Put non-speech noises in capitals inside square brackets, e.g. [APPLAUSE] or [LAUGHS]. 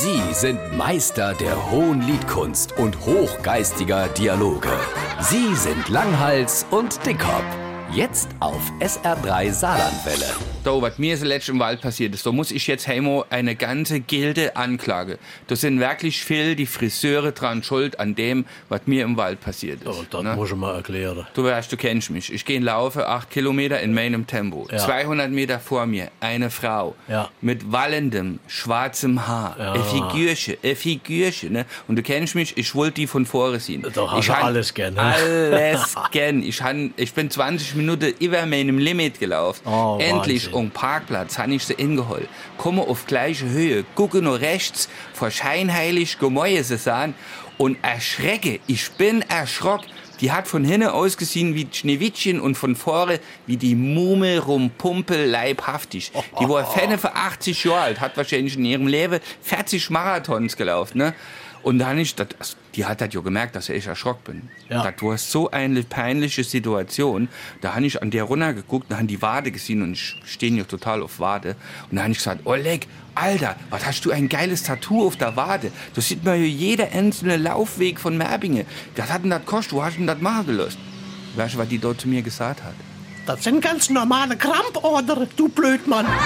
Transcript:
Sie sind Meister der hohen Liedkunst und hochgeistiger Dialoge. Sie sind Langhals und Dickhop. Jetzt auf SR3 Saarlandwelle. Da, was mir zuletzt im Wald passiert ist, da muss ich jetzt Heimo eine ganze Gilde anklage. Da sind wirklich viel die Friseure dran schuld an dem, was mir im Wald passiert ist. Oh, das ne? muss ich mal erklären. Du weißt, du kennst mich. Ich gehe laufe acht Kilometer in meinem Tempo. Ja. 200 Meter vor mir eine Frau Ja. mit wallendem, schwarzem Haar. Ja. Ein Figürchen, ein Figürchen. Ne? Und du kennst mich, ich wollte die von vorne sehen. Hast ich han alles gern, ne? Alles [LAUGHS] gern. Ich, han, ich bin 20 Minuten über meinem Limit gelaufen. Oh, Endlich Wahnsinn. um Parkplatz han ich sie ingeholt. Komme auf gleiche Höhe, gucke nur rechts, vor scheinheilig Gemäue sie sahen und erschrecke. Ich bin erschrocken. Die hat von hinten ausgesehen wie Schneewittchen und von vorne wie die Mummel rumpumpel leibhaftig. Die war [LAUGHS] Fenne für 80 Jahre alt, hat wahrscheinlich in ihrem Leben 40 Marathons gelaufen, ne? Und dann ich, das, die hat das ja gemerkt, dass ich erschrocken bin. Ja. Das war so eine peinliche Situation. Da habe ich an der runtergeguckt, da haben die Wade gesehen und ich stehe ja total auf Wade. Und da habe ich gesagt, Oleg, Alter, was hast du ein geiles Tattoo auf der Wade? Das sieht man ja jeder einzelne Laufweg von Merbinge. Das hat denn das kostet, wo hast du denn das machen gelöst? Weißt du, was die dort zu mir gesagt hat? Das sind ganz normale Krampordere, du Blödmann. [LAUGHS]